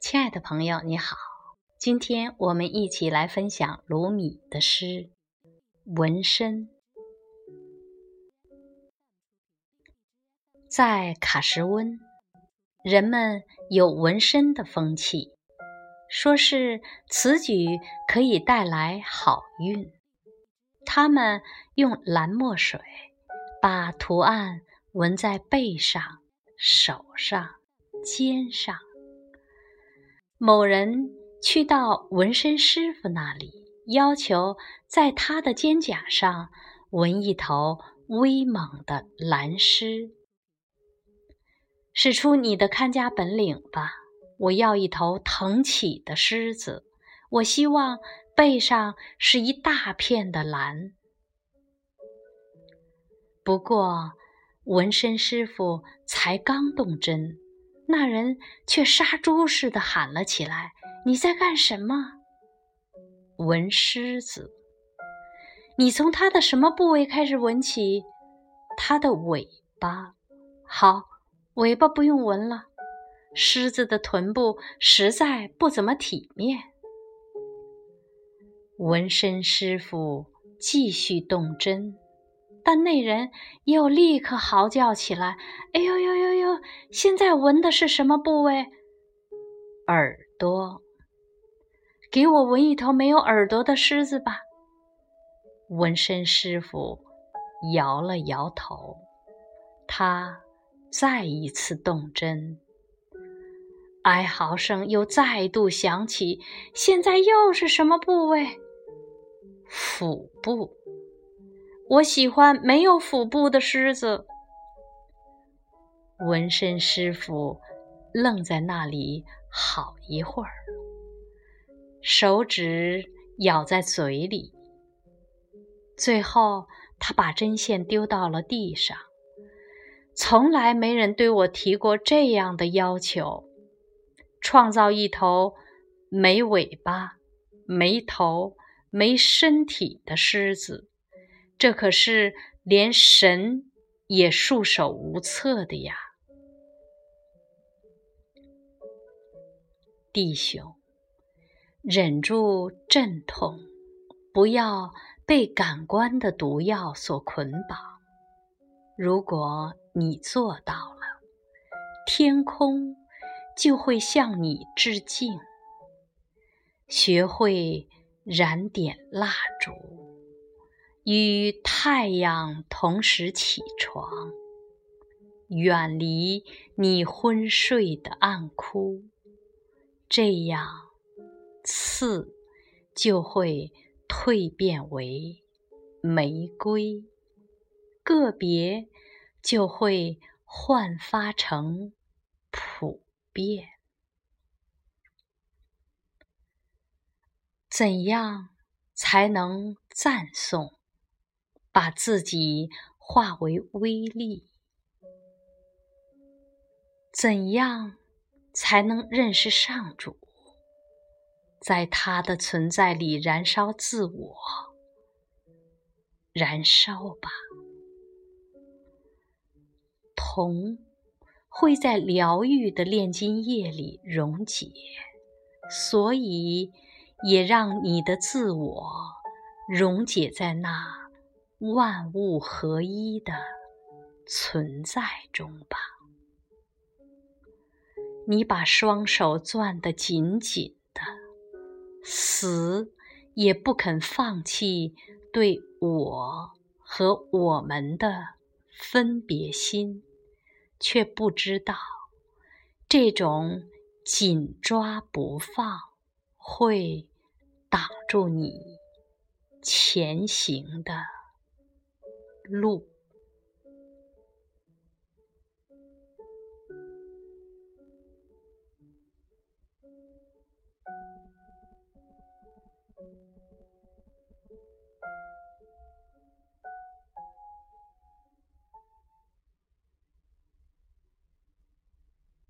亲爱的朋友，你好，今天我们一起来分享鲁米的诗《纹身》。在卡什温，人们有纹身的风气，说是此举可以带来好运。他们用蓝墨水把图案纹在背上、手上、肩上。某人去到纹身师傅那里，要求在他的肩胛上纹一头威猛的蓝狮。使出你的看家本领吧！我要一头腾起的狮子，我希望背上是一大片的蓝。不过，纹身师傅才刚动针。那人却杀猪似的喊了起来：“你在干什么？纹狮子？你从它的什么部位开始纹起？它的尾巴。好，尾巴不用纹了。狮子的臀部实在不怎么体面。”纹身师傅继续动针。但那人又立刻嚎叫起来：“哎呦呦呦呦！现在纹的是什么部位？耳朵！给我纹一头没有耳朵的狮子吧！”纹身师傅摇了摇头，他再一次动针，哀嚎声又再度响起：“现在又是什么部位？腹部！”我喜欢没有腹部的狮子。纹身师傅愣在那里好一会儿，手指咬在嘴里。最后，他把针线丢到了地上。从来没人对我提过这样的要求：创造一头没尾巴、没头、没身体的狮子。这可是连神也束手无策的呀，弟兄，忍住阵痛，不要被感官的毒药所捆绑。如果你做到了，天空就会向你致敬。学会燃点蜡烛。与太阳同时起床，远离你昏睡的暗窟，这样刺就会蜕变为玫瑰，个别就会焕发成普遍。怎样才能赞颂？把自己化为微粒，怎样才能认识上主？在他的存在里燃烧自我，燃烧吧。铜会在疗愈的炼金液里溶解，所以也让你的自我溶解在那。万物合一的存在中吧，你把双手攥得紧紧的，死也不肯放弃对我和我们的分别心，却不知道这种紧抓不放会挡住你前行的。路。